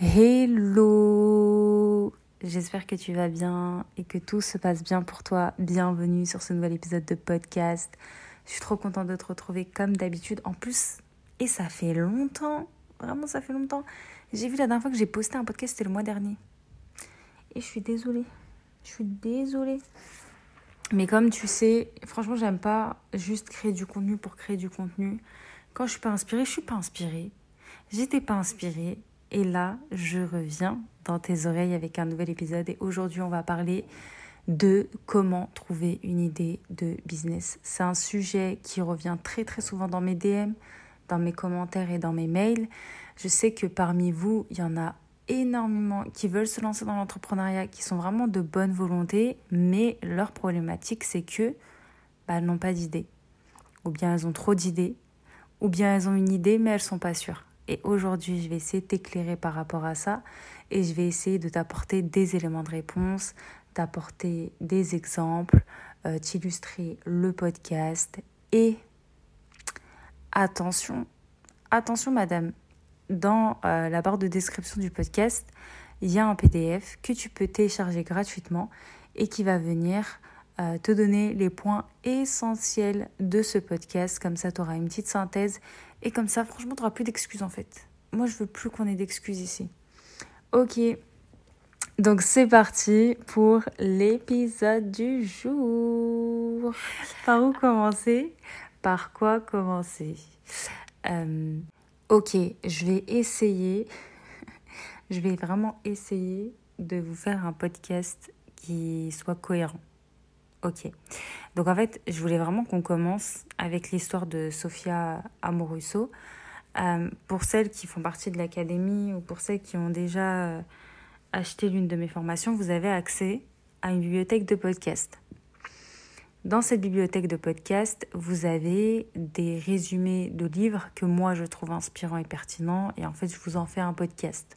Hello J'espère que tu vas bien et que tout se passe bien pour toi. Bienvenue sur ce nouvel épisode de podcast. Je suis trop contente de te retrouver comme d'habitude. En plus, et ça fait longtemps, vraiment ça fait longtemps. J'ai vu la dernière fois que j'ai posté un podcast, c'était le mois dernier. Et je suis désolée. Je suis désolée. Mais comme tu sais, franchement, j'aime pas juste créer du contenu pour créer du contenu. Quand je suis pas inspirée, je suis pas inspirée. J'étais pas inspirée. Et là, je reviens dans tes oreilles avec un nouvel épisode. Et aujourd'hui, on va parler de comment trouver une idée de business. C'est un sujet qui revient très très souvent dans mes DM, dans mes commentaires et dans mes mails. Je sais que parmi vous, il y en a énormément qui veulent se lancer dans l'entrepreneuriat, qui sont vraiment de bonne volonté, mais leur problématique, c'est que bah, n'ont pas d'idée. Ou bien elles ont trop d'idées, ou bien elles ont une idée, mais elles ne sont pas sûres. Et aujourd'hui, je vais essayer de t'éclairer par rapport à ça. Et je vais essayer de t'apporter des éléments de réponse, t'apporter des exemples, euh, t'illustrer le podcast. Et attention, attention madame, dans euh, la barre de description du podcast, il y a un PDF que tu peux télécharger gratuitement et qui va venir te donner les points essentiels de ce podcast. Comme ça, tu auras une petite synthèse et comme ça, franchement, tu n'auras plus d'excuses en fait. Moi, je veux plus qu'on ait d'excuses ici. Ok. Donc c'est parti pour l'épisode du jour. Par où commencer? Par quoi commencer? Euh, Ok, je vais essayer, je vais vraiment essayer de vous faire un podcast qui soit cohérent. Ok. Donc en fait, je voulais vraiment qu'on commence avec l'histoire de Sofia Amoruso. Euh, pour celles qui font partie de l'académie ou pour celles qui ont déjà euh, acheté l'une de mes formations, vous avez accès à une bibliothèque de podcasts. Dans cette bibliothèque de podcasts, vous avez des résumés de livres que moi je trouve inspirants et pertinents et en fait je vous en fais un podcast.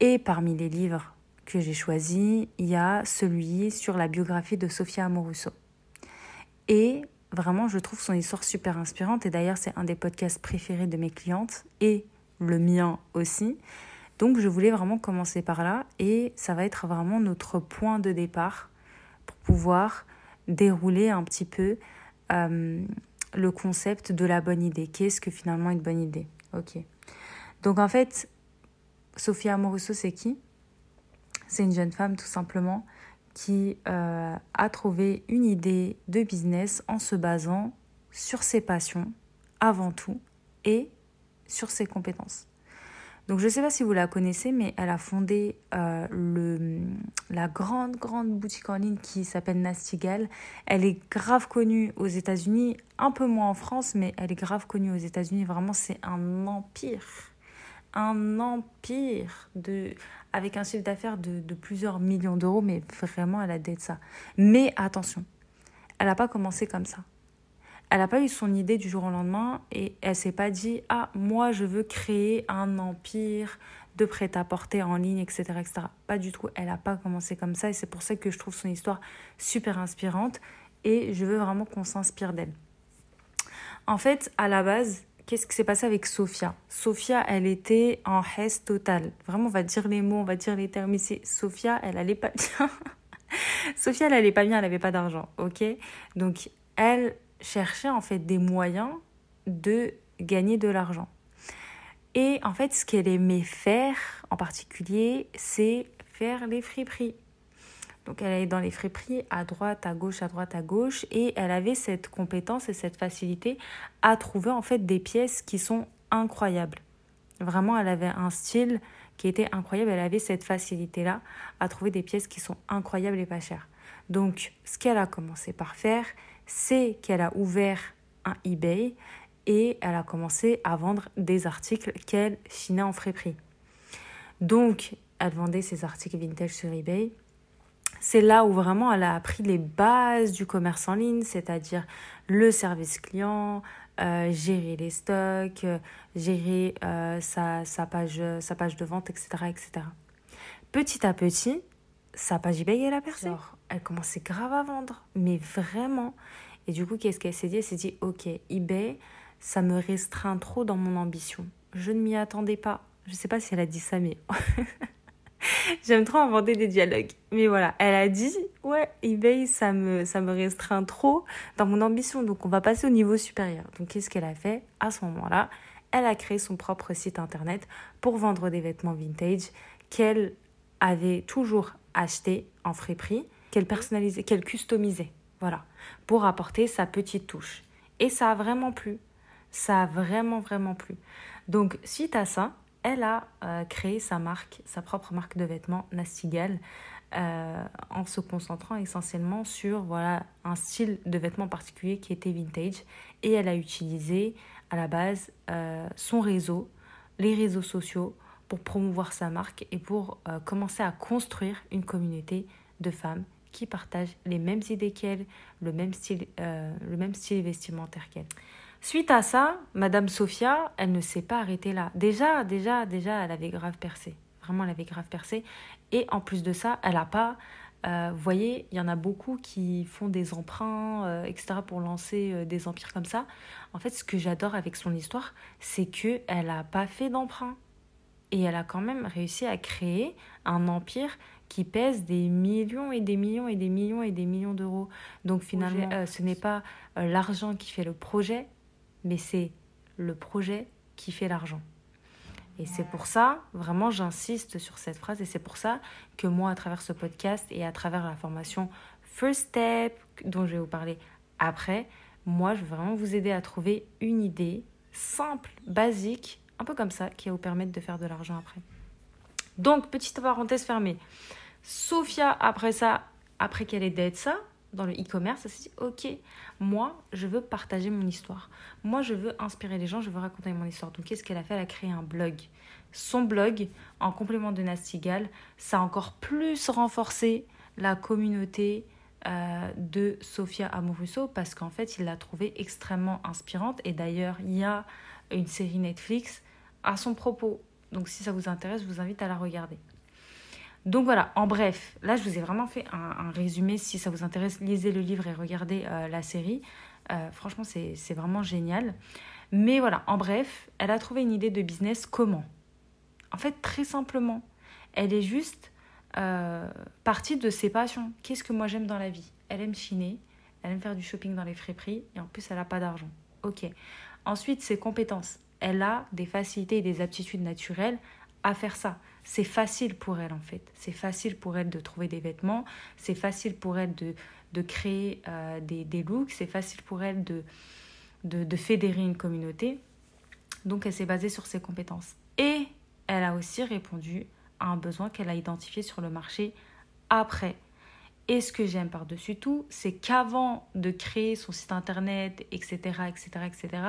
Et parmi les livres que j'ai choisi, il y a celui sur la biographie de Sofia Amoruso. Et vraiment, je trouve son histoire super inspirante. Et d'ailleurs, c'est un des podcasts préférés de mes clientes et le mien aussi. Donc, je voulais vraiment commencer par là. Et ça va être vraiment notre point de départ pour pouvoir dérouler un petit peu euh, le concept de la bonne idée. Qu'est-ce que finalement une bonne idée? Ok. Donc, en fait, Sofia Amoruso, c'est qui? C'est une jeune femme tout simplement qui euh, a trouvé une idée de business en se basant sur ses passions avant tout et sur ses compétences. Donc je ne sais pas si vous la connaissez, mais elle a fondé euh, le, la grande, grande boutique en ligne qui s'appelle Nastigal. Elle est grave connue aux États-Unis, un peu moins en France, mais elle est grave connue aux États-Unis. Vraiment, c'est un empire. Un empire de, avec un chiffre d'affaires de, plusieurs millions d'euros, mais vraiment, elle a de ça. Mais attention, elle n'a pas commencé comme ça. Elle n'a pas eu son idée du jour au lendemain et elle s'est pas dit Ah, moi, je veux créer un empire de prêt-à-porter en ligne, etc., etc. Pas du tout. Elle n'a pas commencé comme ça et c'est pour ça que je trouve son histoire super inspirante et je veux vraiment qu'on s'inspire d'elle. En fait, à la base, qu'est-ce qui s'est passé avec Sophia? Sophia, elle était en haisse totale. Vraiment, on va dire les mots, on va dire les termes ici. Sophia, elle allait pas bien. Sophia, elle allait pas bien, elle avait pas d'argent, ok? Donc, elle cherchait en fait des moyens de gagner de l'argent. Et en fait, ce qu'elle aimait faire en particulier, c'est faire les friperies. Donc elle allait dans les friperies à droite, à gauche, à droite, à gauche et elle avait cette compétence et cette facilité à trouver en fait des pièces qui sont incroyables. Vraiment, elle avait un style qui était incroyable, elle avait cette facilité-là à trouver des pièces qui sont incroyables et pas chères. Donc ce qu'elle a commencé par faire, c'est qu'elle a ouvert un eBay et elle a commencé à vendre des articles qu'elle chinait en friperie. Donc, elle vendait ses articles vintage sur eBay c'est là où vraiment elle a appris les bases du commerce en ligne, c'est-à-dire le service client, euh, gérer les stocks, euh, gérer euh, sa, sa, page, sa page de vente, etc., etc. Petit à petit, sa page eBay, elle a percé. elle commençait grave à vendre, mais vraiment. Et du coup, qu'est-ce qu'elle s'est dit? Elle s'est dit, ok, eBay, ça me restreint trop dans mon ambition. Je ne m'y attendais pas. Je sais pas si elle a dit ça, mais j'aime trop inventer des dialogues. Mais voilà, elle a dit ouais, eBay, ça me, ça me restreint trop dans mon ambition, donc on va passer au niveau supérieur. Donc qu'est-ce qu'elle a fait? À ce moment-là Elle a créé son propre site internet pour vendre des vêtements vintage qu'elle avait toujours achetés en frais prix, qu'elle personnalisait, qu'elle customisait. Voilà, pour apporter sa petite touche. Et ça a vraiment plu. Ça a vraiment, vraiment plu. Donc, suite à ça, elle a euh, créé sa marque, sa propre marque de vêtements, Nastigal, euh, en se concentrant essentiellement sur voilà, un style de vêtements particulier qui était vintage. Et elle a utilisé à la base euh, son réseau, les réseaux sociaux, pour promouvoir sa marque et pour commencer à construire une communauté de femmes qui partagent les mêmes idées qu'elle, le même style, le même style vestimentaire qu'elle. Suite à ça, Madame Sophia, elle ne s'est pas arrêtée là. Déjà, déjà, déjà, elle avait grave percé. Vraiment, elle avait grave percé. Et en plus de ça, elle n'a pas... Euh, vous voyez, il y en a beaucoup qui font des emprunts, euh, etc., pour lancer euh, des empires comme ça. En fait, ce que j'adore avec son histoire, c'est qu'elle n'a pas fait d'emprunt. Et elle a quand même réussi à créer un empire qui pèse des millions et des millions et des millions et des millions d'euros. Donc finalement, ce n'est pas l'argent qui fait le projet, mais c'est le projet qui fait l'argent. Et c'est pour ça, vraiment, j'insiste sur cette phrase et c'est pour ça que moi, à travers ce podcast et à travers la formation First Step, dont je vais vous parler après, moi, je veux vraiment vous aider à trouver une idée simple, basique, un peu comme ça, qui va vous permettre de faire de l'argent après. Donc, petite parenthèse fermée. Sophia, après ça, après qu'elle ait d'être ça, dans le e-commerce, dit, ok, moi, je veux partager mon histoire. Moi, je veux inspirer les gens, je veux raconter mon histoire. Donc, qu'est-ce qu'elle a fait? Elle a créé un blog. Son blog, en complément de Nastigal, ça a encore plus renforcé la communauté euh, de Sophia Amoruso parce qu'en fait, il l'a trouvée extrêmement inspirante. Et d'ailleurs, il y a une série Netflix à son propos. Donc, si ça vous intéresse, je vous invite à la regarder. Donc voilà, en bref, là je vous ai vraiment fait un, résumé. Si ça vous intéresse, lisez le livre et regardez euh, la série. Euh, franchement, c'est vraiment génial. Mais voilà, en bref, elle a trouvé une idée de business comment? En fait, très simplement, elle est juste euh, partie de ses passions. Qu'est-ce que moi j'aime dans la vie? Elle aime chiner, elle aime faire du shopping dans les prix et en plus elle n'a pas d'argent. Ok. Ensuite, ses compétences. Elle a des facilités et des aptitudes naturelles à faire ça. C'est facile pour elle en fait. C'est facile pour elle de trouver des vêtements, c'est facile pour elle de, de créer euh, des, des, looks, c'est facile pour elle de, de, de fédérer une communauté. Donc elle s'est basée sur ses compétences. Et elle a aussi répondu à un besoin qu'elle a identifié sur le marché après. Et ce que j'aime par-dessus tout, c'est qu'avant de créer son site internet, etc., etc., etc.,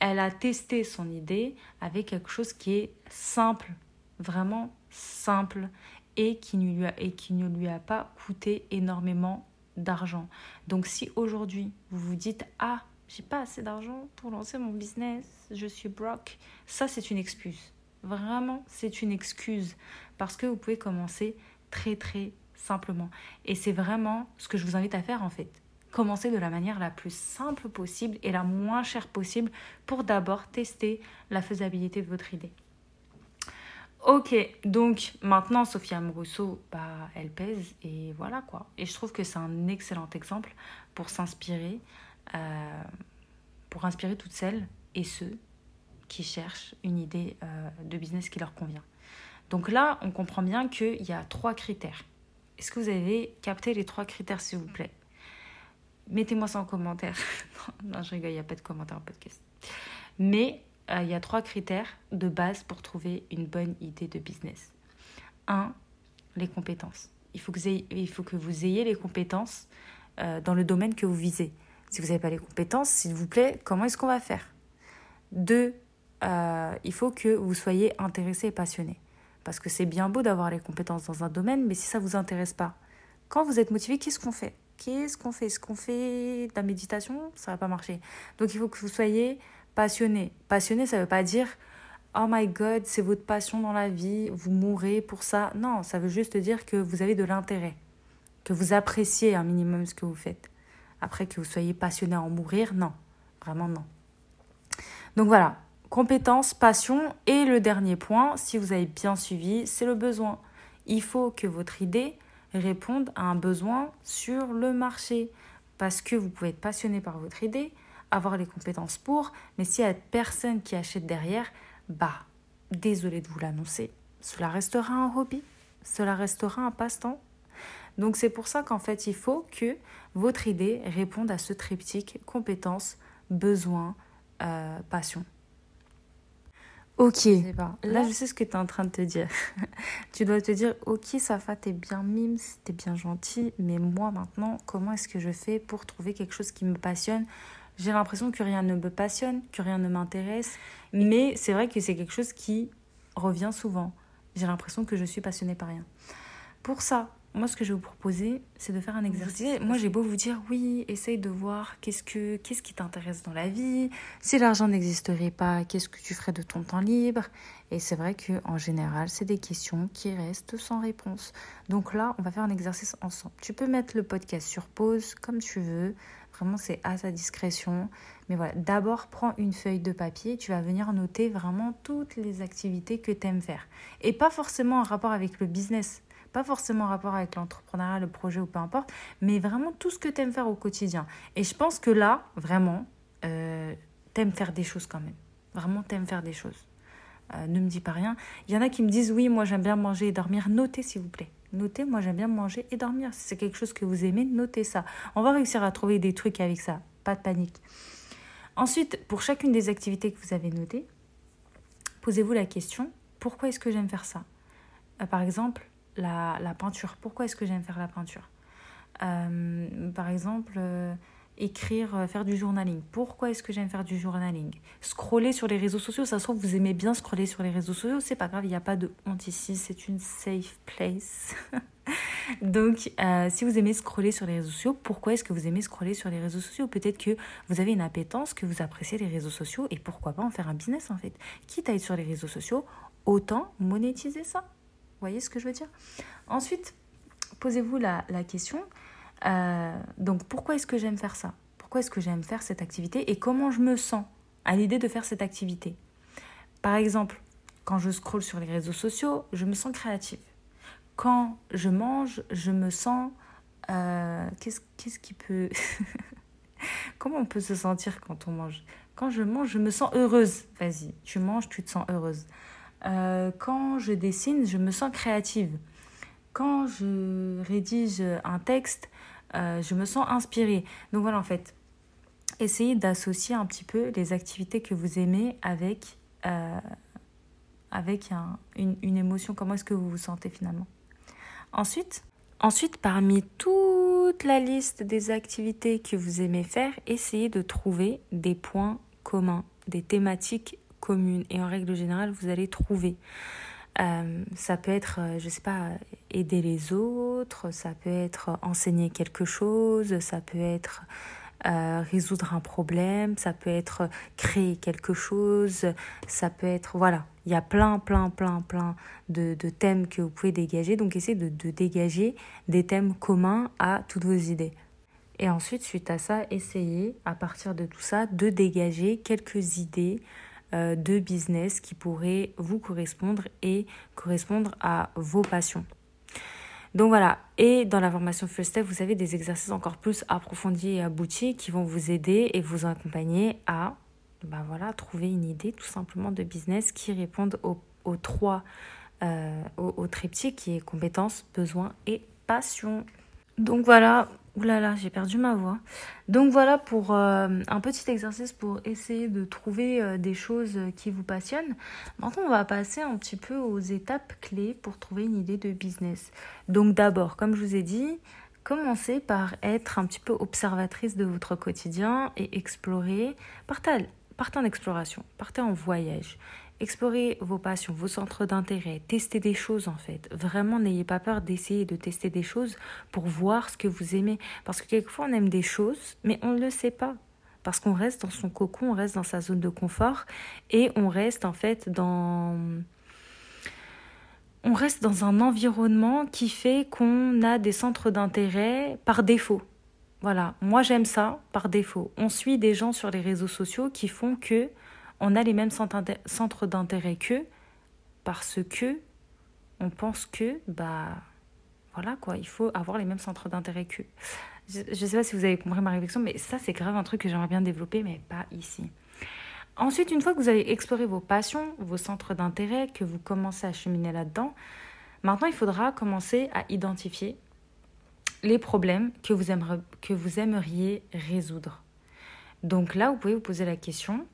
elle a testé son idée avec quelque chose qui est simple vraiment simple et qui, ne lui a, et qui ne lui a pas coûté énormément d'argent. Donc si aujourd'hui vous vous dites ah j'ai pas assez d'argent pour lancer mon business, je suis broke, ça c'est une excuse. Vraiment, c'est une excuse parce que vous pouvez commencer très très simplement. Et c'est vraiment ce que je vous invite à faire en fait. Commencez de la manière la plus simple possible et la moins chère possible pour d'abord tester la faisabilité de votre idée. Ok, donc maintenant Sophia Amoruso, bah, elle pèse et voilà quoi. Et je trouve que c'est un excellent exemple pour s'inspirer, euh, pour inspirer toutes celles et ceux qui cherchent une idée euh, de business qui leur convient. Donc là, on comprend bien qu'il y a trois critères. Est-ce que vous avez capté les trois critères, s'il vous plaît? Mettez-moi ça en commentaire. non, je rigole, il n'y a pas de commentaire en podcast. Mais euh, il y a trois critères de base pour trouver une bonne idée de business. Un, les compétences. Il faut que, vous ayez, les compétences euh, dans le domaine que vous visez. Si vous n'avez pas les compétences, s'il vous plaît, comment est-ce qu'on va faire? Deux, euh, il faut que vous soyez intéressé et passionné. Parce que c'est bien beau d'avoir les compétences dans un domaine, mais si ça ne vous intéresse pas, quand vous êtes motivé, qu'est-ce qu'on fait? Qu'est-ce qu'on fait? Est-ce qu'on fait de la méditation? Ça ne va pas marcher. Donc il faut que vous soyez passionné. Passionné, ça ne veut pas dire Oh my god, c'est votre passion dans la vie, vous mourrez pour ça. Non, ça veut juste dire que vous avez de l'intérêt, que vous appréciez un minimum ce que vous faites. Après que vous soyez passionné à en mourir, non, vraiment non. Donc voilà, compétence, passion. Et le dernier point, si vous avez bien suivi, c'est le besoin. Il faut que votre idée réponde à un besoin sur le marché. Parce que vous pouvez être passionné par votre idée, avoir les compétences pour, mais s'il y a personne qui achète derrière, bah, désolé de vous l'annoncer, cela restera un hobby, cela restera un passe-temps. Donc c'est pour ça qu'en fait, il faut que votre idée réponde à ce triptyque compétences, besoins, euh, passion. Ok, là je sais ce que tu es en train de te dire. tu dois te dire, ok, Safa, t'es bien mime, t'es bien gentil, mais moi maintenant, comment est-ce que je fais pour trouver quelque chose qui me passionne J'ai l'impression que rien ne me passionne, que rien ne m'intéresse, mais c'est vrai que c'est quelque chose qui revient souvent. J'ai l'impression que je suis passionnée par rien. Pour ça, moi, ce que je vais vous proposer, c'est de faire un exercice. Moi, j'ai beau vous dire, oui, essaye de voir qu'est-ce, que, qu'est-ce qui t'intéresse dans la vie. Si l'argent n'existerait pas, qu'est-ce que tu ferais de ton temps libre? Et c'est vrai qu'en général, c'est des questions qui restent sans réponse. Donc là, on va faire un exercice ensemble. Tu peux mettre le podcast sur pause comme tu veux. Vraiment, c'est à sa discrétion. Mais voilà, d'abord, prends une feuille de papier. Tu vas venir noter vraiment toutes les activités que tu aimes faire. Et pas forcément en rapport avec le business pas forcément en rapport avec l'entrepreneuriat, le projet ou peu importe, mais vraiment tout ce que tu aimes faire au quotidien. Et je pense que là, vraiment, euh, t'aimes faire des choses quand même. Vraiment, t'aimes faire des choses. Euh, ne me dis pas rien. Il y en a qui me disent oui, moi j'aime bien manger et dormir. Notez s'il vous plaît. Notez, moi j'aime bien manger et dormir. Si c'est quelque chose que vous aimez, notez ça. On va réussir à trouver des trucs avec ça. Pas de panique. Ensuite, pour chacune des activités que vous avez notées, posez-vous la question pourquoi est-ce que j'aime faire ça? Euh, Par exemple, la, peinture. Pourquoi est-ce que j'aime faire la peinture? Euh, Par exemple, euh, écrire, euh, faire du journaling. Pourquoi est-ce que j'aime faire du journaling? Scroller sur les réseaux sociaux, ça se trouve, vous aimez bien scroller sur les réseaux sociaux, c'est pas grave, il n'y a pas de honte ici, c'est une safe place. Donc, si vous aimez scroller sur les réseaux sociaux, pourquoi est-ce que vous aimez scroller sur les réseaux sociaux? Peut-être que vous avez une appétence, que vous appréciez les réseaux sociaux, et pourquoi pas en faire un business en fait. Quitte à être sur les réseaux sociaux, autant monétiser ça voyez ce que je veux dire? Ensuite, posez-vous la, question, euh, donc pourquoi est-ce que j'aime faire ça? Pourquoi est-ce que j'aime faire cette activité? Et comment je me sens à l'idée de faire cette activité? Par exemple, quand je scrolle sur les réseaux sociaux, je me sens créative. Quand je mange, je me sens... Euh, qu'est-ce, qui peut... Comment on peut se sentir quand on mange? Quand je mange, je me sens heureuse. Vas-y, tu manges, tu te sens heureuse. Euh, quand je dessine, je me sens créative. Quand je rédige un texte, euh, je me sens inspirée. Donc voilà, en fait, essayez d'associer un petit peu les activités que vous aimez avec, euh, une, émotion. Comment est-ce que vous vous sentez finalement? Ensuite, parmi toute la liste des activités que vous aimez faire, essayez de trouver des points communs, des thématiques commune. Et en règle générale, vous allez trouver. Euh, ça peut être, je sais pas, aider les autres, ça peut être enseigner quelque chose, ça peut être euh, résoudre un problème, ça peut être créer quelque chose, ça peut être, voilà, il y a plein, plein, plein, plein de, thèmes que vous pouvez dégager. Donc essayez de, de dégager des thèmes communs à toutes vos idées. Et ensuite, suite à ça, essayez, à partir de tout ça, de dégager quelques idées euh, de business qui pourraient vous correspondre et correspondre à vos passions. Donc voilà, et dans la formation First Step, vous avez des exercices encore plus approfondis et aboutis qui vont vous aider et vous accompagner à voilà, trouver une idée tout simplement de business qui réponde aux, trois, euh, au triptyque qui est compétences, besoins et passion. Donc voilà, Ouh là là, j'ai perdu ma voix. Donc voilà pour euh, un petit exercice pour essayer de trouver euh, des choses qui vous passionnent. Maintenant, on va passer un petit peu aux étapes clés pour trouver une idée de business. Donc d'abord, comme je vous ai dit, commencez par être un petit peu observatrice de votre quotidien et explorer. Partez, partez en exploration, partez en voyage. Explorez vos passions, vos centres d'intérêt, testez des choses en fait. Vraiment, n'ayez pas peur d'essayer de tester des choses pour voir ce que vous aimez. Parce que quelquefois, on aime des choses, mais on ne le sait pas. Parce qu'on reste dans son cocon, on reste dans sa zone de confort et on reste en fait dans... On reste dans un environnement qui fait qu'on a des centres d'intérêt par défaut. Voilà, moi j'aime ça par défaut. On suit des gens sur les réseaux sociaux qui font que on a les mêmes centres d'intérêt qu'eux parce que on pense que, bah, voilà quoi, il faut avoir les mêmes centres d'intérêt qu'eux. Je ne sais pas si vous avez compris ma réflexion, mais ça, c'est grave un truc que j'aimerais bien développer, mais pas ici. Ensuite, une fois que vous avez exploré vos passions, vos centres d'intérêt, que vous commencez à cheminer là-dedans, maintenant, il faudra commencer à identifier les problèmes que vous, aimeriez, que vous aimeriez résoudre. Donc là, vous pouvez vous poser la question,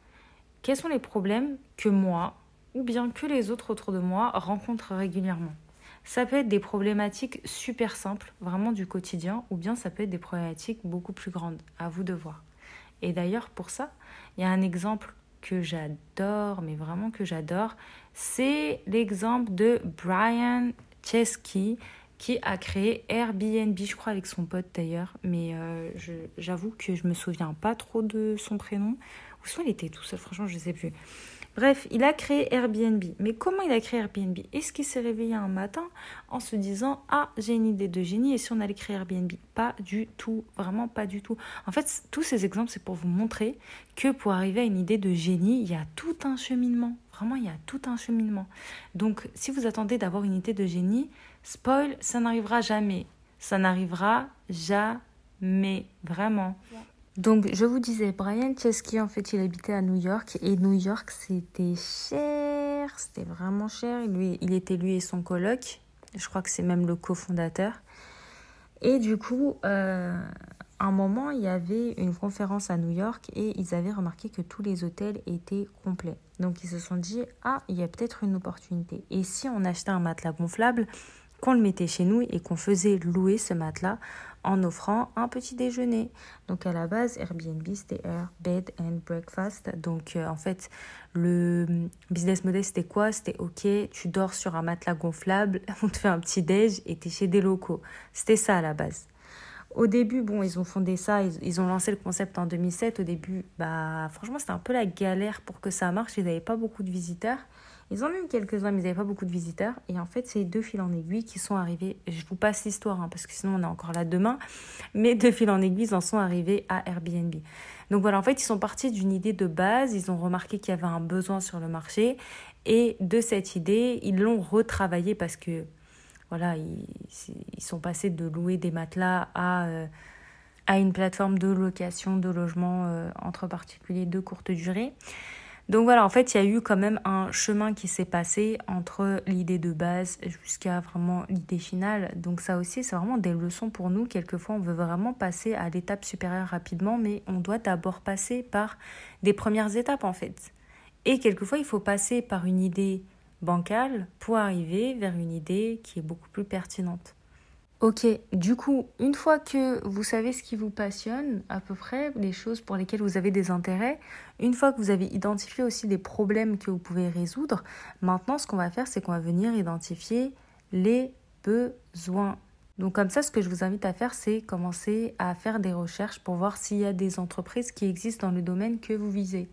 quels sont les problèmes que moi, ou bien que les autres autour de moi rencontrent régulièrement? Ça peut être des problématiques super simples, vraiment du quotidien, ou bien ça peut être des problématiques beaucoup plus grandes. À vous de voir. Et d'ailleurs, pour ça, il y a un exemple que j'adore, mais vraiment que j'adore. C'est l'exemple de Brian Chesky qui a créé Airbnb, je crois avec son pote d'ailleurs, mais euh, j'avoue que je me souviens pas trop de son prénom. Ou soit il était tout seul, franchement je ne sais plus. Bref, il a créé Airbnb. Mais comment il a créé Airbnb? Est-ce qu'il s'est réveillé un matin en se disant Ah, j'ai une idée de génie et si on allait créer Airbnb Pas du tout, vraiment pas du tout. En fait, tous ces exemples, c'est pour vous montrer que pour arriver à une idée de génie, il y a tout un cheminement. Vraiment, il y a tout un cheminement. Donc, si vous attendez d'avoir une idée de génie, spoil, ça n'arrivera jamais. Ça n'arrivera jamais, vraiment. Donc, je vous disais, Brian Chesky, en fait, il habitait à New York. Et New York, c'était cher. C'était vraiment cher. Il était lui et son coloc. Je crois que c'est même le cofondateur. Et du coup, euh, un moment, il y avait une conférence à New York et ils avaient remarqué que tous les hôtels étaient complets. Donc, ils se sont dit, ah, il y a peut-être une opportunité. Et si on achetait un matelas gonflable, qu'on le mettait chez nous et qu'on faisait louer ce matelas en offrant un petit déjeuner. Donc à la base, Airbnb, c'était Air, Bed and Breakfast. Donc euh, en fait, le business model, c'était quoi? C'était OK, tu dors sur un matelas gonflable, on te fait un petit déj et tu es chez des locaux. C'était ça à la base. Au début, bon, ils ont fondé ça, ils, ils, ont lancé le concept en 2007. Au début, bah, franchement, c'était un peu la galère pour que ça marche. Ils n'avaient pas beaucoup de visiteurs. Ils en ont eu quelques-uns, mais ils n'avaient pas beaucoup de visiteurs. Et en fait, c'est deux fils en aiguille qui sont arrivés. Je vous passe l'histoire, hein, parce que sinon on est encore là demain. Mais deux fils en aiguille, ils en sont arrivés à Airbnb. Donc voilà, en fait, ils sont partis d'une idée de base. Ils ont remarqué qu'il y avait un besoin sur le marché. Et de cette idée, ils l'ont retravaillé parce que, voilà, ils, sont passés de louer des matelas à... Euh, à une plateforme de location de logement euh, entre particuliers de courte durée. Donc voilà, en fait, il y a eu quand même un chemin qui s'est passé entre l'idée de base jusqu'à vraiment l'idée finale. Donc ça aussi, c'est vraiment des leçons pour nous. Quelquefois, on veut vraiment passer à l'étape supérieure rapidement, mais on doit d'abord passer par des premières étapes en fait. Et quelquefois, il faut passer par une idée bancale pour arriver vers une idée qui est beaucoup plus pertinente. Ok, du coup, une fois que vous savez ce qui vous passionne, à peu près, les choses pour lesquelles vous avez des intérêts, une fois que vous avez identifié aussi les problèmes que vous pouvez résoudre, maintenant ce qu'on va faire, c'est qu'on va venir identifier les besoins. Donc comme ça, ce que je vous invite à faire, c'est commencer à faire des recherches pour voir s'il y a des entreprises qui existent dans le domaine que vous visez.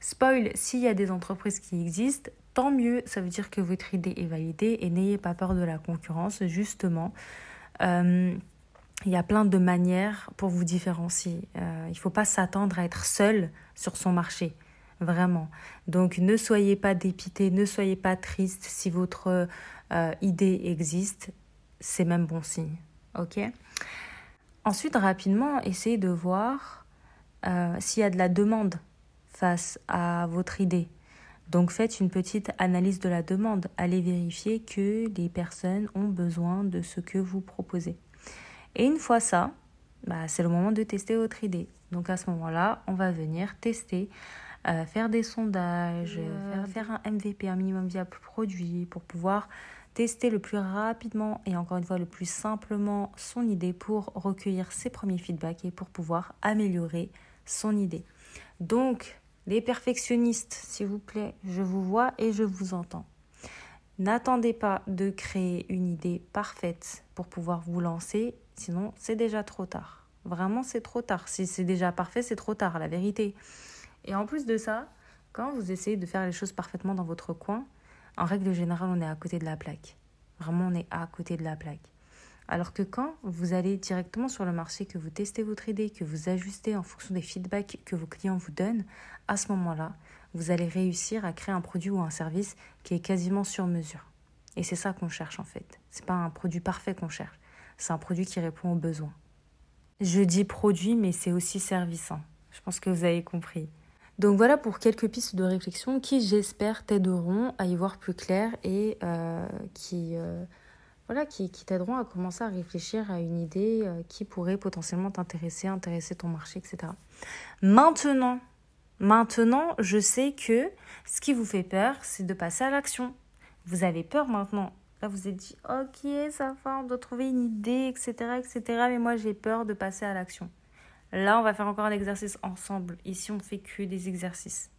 Spoil, s'il y a des entreprises qui existent, tant mieux, ça veut dire que votre idée est validée et n'ayez pas peur de la concurrence, justement. Euh, il y a plein de manières pour vous différencier. Euh, il ne faut pas s'attendre à être seul sur son marché, vraiment. Donc ne soyez pas dépité, ne soyez pas triste si votre euh, idée existe. C'est même bon signe. Ok? Ensuite, rapidement, essayez de voir s'il y a de la demande face à votre idée. Donc faites une petite analyse de la demande. Allez vérifier que les personnes ont besoin de ce que vous proposez. Et une fois ça, bah, c'est le moment de tester votre idée. Donc à ce moment-là, on va venir tester, euh, faire des sondages, faire, faire, un MVP, un minimum viable produit pour pouvoir tester le plus rapidement et encore une fois le plus simplement son idée pour recueillir ses premiers feedbacks et pour pouvoir améliorer son idée. Donc les perfectionnistes, s'il vous plaît, je vous vois et je vous entends. N'attendez pas de créer une idée parfaite pour pouvoir vous lancer, sinon c'est déjà trop tard. Vraiment, c'est trop tard. Si c'est déjà parfait, c'est trop tard, la vérité. Et en plus de ça, quand vous essayez de faire les choses parfaitement dans votre coin, en règle générale, on est à côté de la plaque. Vraiment, on est à côté de la plaque. Alors que quand vous allez directement sur le marché, que vous testez votre idée, que vous ajustez en fonction des feedbacks que vos clients vous donnent, à ce moment-là, vous allez réussir à créer un produit ou un service qui est quasiment sur mesure. Et c'est ça qu'on cherche en fait. C'est pas un produit parfait qu'on cherche. C'est un produit qui répond aux besoins. Je dis produit, mais c'est aussi service. Hein. Je pense que vous avez compris. Donc voilà pour quelques pistes de réflexion qui, j'espère, t'aideront à y voir plus clair et euh, qui, euh, voilà, qui, qui t'aideront à commencer à réfléchir à une idée euh, qui pourrait potentiellement t'intéresser, intéresser ton marché, etc. Maintenant, maintenant, je sais que ce qui vous fait peur, c'est de passer à l'action. Vous avez peur maintenant. Là, vous êtes dit, ok, ça va, on doit trouver une idée, etc., etc. Mais moi, j'ai peur de passer à l'action. Là, on va faire encore un exercice ensemble. Ici, on fait que des exercices.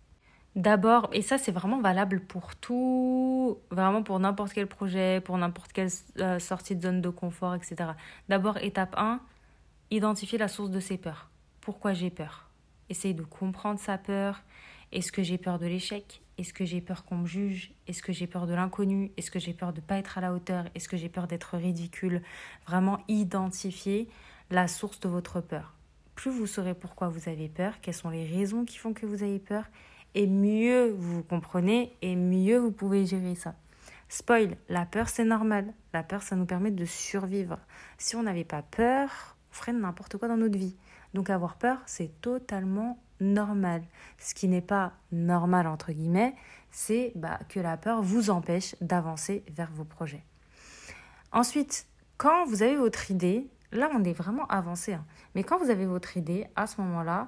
D'abord, et ça c'est vraiment valable pour tout, vraiment pour n'importe quel projet, pour n'importe quelle euh, sortie de zone de confort, etc. D'abord, étape 1, identifier la source de ses peurs. Pourquoi j'ai peur? Essaye de comprendre sa peur. Est-ce que j'ai peur de l'échec? Est-ce que j'ai peur qu'on me juge? Est-ce que j'ai peur de l'inconnu? Est-ce que j'ai peur de ne pas être à la hauteur? Est-ce que j'ai peur d'être ridicule? Vraiment identifier la source de votre peur. Plus vous saurez pourquoi vous avez peur, quelles sont les raisons qui font que vous avez peur, et mieux vous comprenez, et mieux vous pouvez gérer ça. Spoil, la peur c'est normal. La peur ça nous permet de survivre. Si on n'avait pas peur, on ferait n'importe quoi dans notre vie. Donc avoir peur c'est totalement normal. Ce qui n'est pas normal entre guillemets, c'est bah, que la peur vous empêche d'avancer vers vos projets. Ensuite, quand vous avez votre idée, là, on est vraiment avancé. Hein. Mais quand vous avez votre idée, à ce moment-là,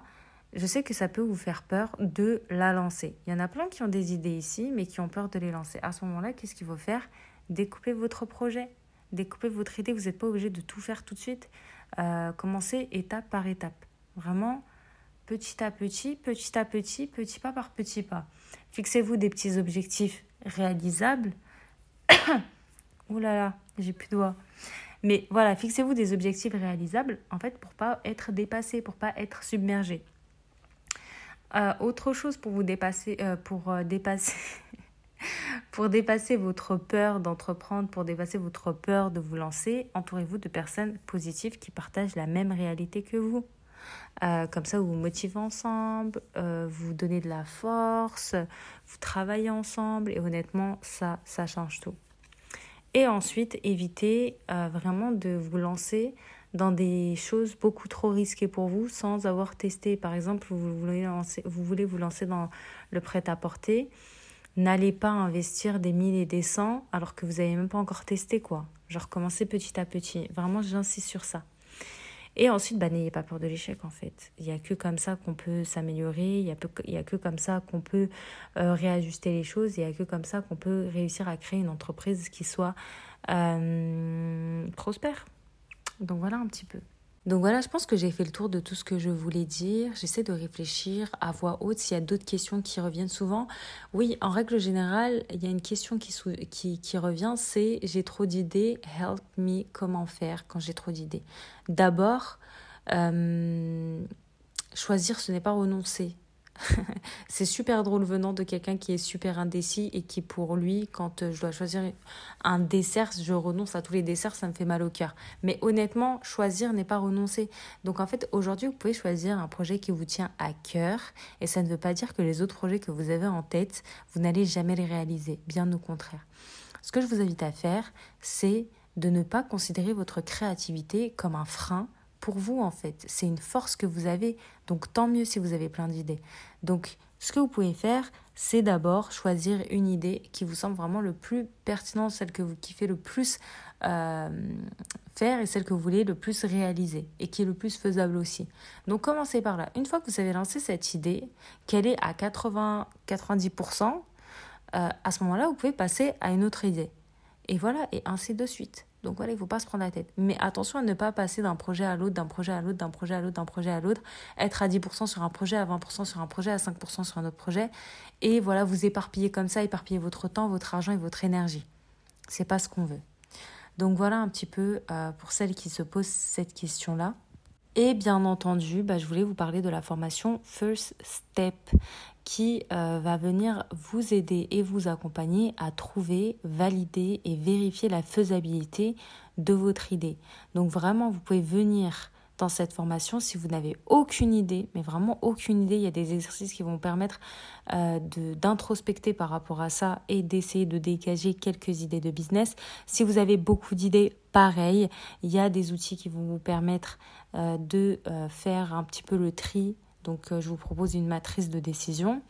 je sais que ça peut vous faire peur de la lancer. Il y en a plein qui ont des idées ici, mais qui ont peur de les lancer. À ce moment-là, qu'est-ce qu'il faut faire? Découper votre projet, découper votre idée. Vous n'êtes pas obligé de tout faire tout de suite. Euh, commencez étape par étape. Vraiment, petit à petit, petit à petit, petit pas par petit pas. Fixez-vous des petits objectifs réalisables. Ouh là là, j'ai plus de doigts. Mais voilà, fixez-vous des objectifs réalisables, en fait, pour pas être dépassé, pour pas être submergé. Euh, autre chose pour vous dépasser, euh, pour euh, dépasser, pour dépasser votre peur d'entreprendre, pour dépasser votre peur de vous lancer, entourez-vous de personnes positives qui partagent la même réalité que vous. comme ça, vous vous motivez ensemble, vous donnez de la force, vous travaillez ensemble et honnêtement, ça, ça change tout. Et ensuite, évitez euh, vraiment de vous lancer dans des choses beaucoup trop risquées pour vous sans avoir testé. Par exemple, vous voulez, lancer, vous voulez vous lancer dans le prêt-à-porter. N'allez pas investir des mille et des cents alors que vous n'avez même pas encore testé, quoi. Genre, commencez petit à petit. Vraiment, j'insiste sur ça. Et ensuite, bah, n'ayez pas peur de l'échec en fait. Il n'y a que comme ça qu'on peut s'améliorer, il n'y a, a, que comme ça qu'on peut euh, réajuster les choses, il n'y a que comme ça qu'on peut réussir à créer une entreprise qui soit euh, prospère. Donc voilà un petit peu. Donc voilà, je pense que j'ai fait le tour de tout ce que je voulais dire. J'essaie de réfléchir à voix haute s'il y a d'autres questions qui reviennent souvent. Oui, en règle générale, il y a une question qui, revient, c'est j'ai trop d'idées, help me, comment faire? quand j'ai trop d'idées. D'abord, euh, choisir, ce n'est pas renoncer. c'est super drôle venant de quelqu'un qui est super indécis et qui pour lui, quand euh, je dois choisir un dessert, je renonce à tous les desserts, ça me fait mal au cœur. Mais honnêtement, choisir n'est pas renoncer. Donc en fait, aujourd'hui, vous pouvez choisir un projet qui vous tient à cœur et ça ne veut pas dire que les autres projets que vous avez en tête, vous n'allez jamais les réaliser. Bien au contraire. Ce que je vous invite à faire, c'est de ne pas considérer votre créativité comme un frein pour vous en fait. C'est une force que vous avez. Donc tant mieux si vous avez plein d'idées. Donc ce que vous pouvez faire, c'est d'abord choisir une idée qui vous semble vraiment le plus pertinent, celle que vous kiffez le plus euh, faire et celle que vous voulez le plus réaliser et qui est le plus faisable aussi. Donc commencez par là. Une fois que vous avez lancé cette idée, qu'elle est à 80-90%, euh, à ce moment-là, vous pouvez passer à une autre idée. Et voilà, et ainsi de suite. Donc voilà, il ne faut pas se prendre la tête. Mais attention à ne pas passer d'un projet à l'autre, d'un projet à l'autre, d'un projet à l'autre, d'un projet à l'autre, être à 10% sur un projet, à 20% sur un projet, à 5% sur un autre projet. Et voilà, vous éparpiller comme ça, éparpiller votre temps, votre argent et votre énergie. C'est pas ce qu'on veut. Donc voilà un petit peu euh, pour celles qui se posent cette question-là. Et bien entendu, bah, je voulais vous parler de la formation First Step qui euh, va venir vous aider et vous accompagner à trouver, valider et vérifier la faisabilité de votre idée. Donc vraiment, vous pouvez venir dans cette formation. Si vous n'avez aucune idée, mais vraiment aucune idée, il y a des exercices qui vont vous permettre euh, d'introspecter par rapport à ça et d'essayer de dégager quelques idées de business. Si vous avez beaucoup d'idées, pareil, il y a des outils qui vont vous permettre euh, de faire un petit peu le tri. Donc je vous propose une matrice de décision.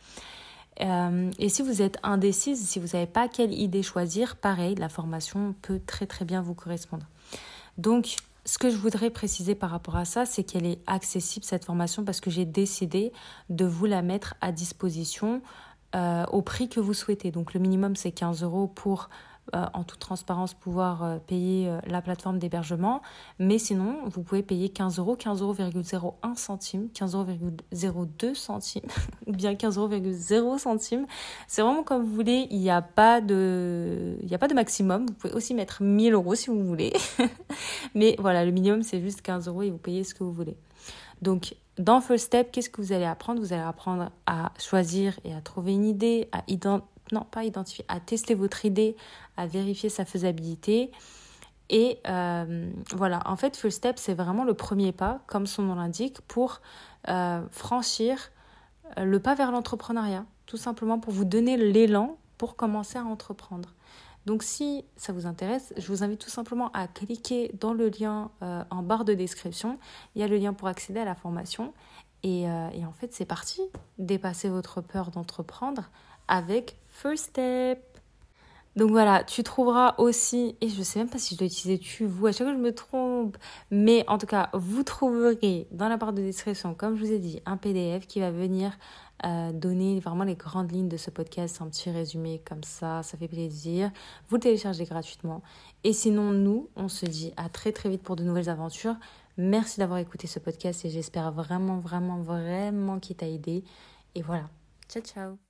et si vous êtes indécise, si vous ne savez pas quelle idée choisir, pareil, la formation peut très très bien vous correspondre. Donc, ce que je voudrais préciser par rapport à ça, c'est qu'elle est accessible, cette formation, parce que j'ai décidé de vous la mettre à disposition euh, au prix que vous souhaitez. Donc le minimum, c'est 15 euros pour euh, en toute transparence pouvoir euh, payer euh, la plateforme d'hébergement. Mais sinon, vous pouvez payer 15 euros, 15 euros 01 centime, 15 euros 02 centimes ou bien 15 euros 0 centime. C'est vraiment comme vous voulez. Il n'y a pas de, a pas de maximum. Vous pouvez aussi mettre 1000 euros si vous voulez. Mais voilà, le minimum c'est juste 15 euros et vous payez ce que vous voulez. Donc, dans First Step, qu'est-ce que vous allez apprendre? Vous allez apprendre à choisir et à trouver une idée, à identifier non pas identifier, à tester votre idée, à vérifier sa faisabilité. Et euh, voilà, en fait, First Step, c'est vraiment le premier pas, comme son nom l'indique, pour euh, franchir euh, le pas vers l'entrepreneuriat, tout simplement pour vous donner l'élan pour commencer à entreprendre. Donc si ça vous intéresse, je vous invite tout simplement à cliquer dans le lien en barre de description. Il y a le lien pour accéder à la formation. Et, et en fait, c'est parti. Dépasser votre peur d'entreprendre avec First Step. Donc voilà, tu trouveras aussi, et je sais même pas si je dois utiliser tu, vous, à chaque fois je me trompe, mais en tout cas, vous trouverez dans la barre de description, comme je vous ai dit, un PDF qui va venir euh, donner vraiment les grandes lignes de ce podcast, un petit résumé comme ça, ça fait plaisir. Vous le téléchargez gratuitement. Et sinon, nous, on se dit à très très vite pour de nouvelles aventures. Merci d'avoir écouté ce podcast et j'espère vraiment, vraiment, vraiment qu'il t'a aidé. Et voilà, ciao ciao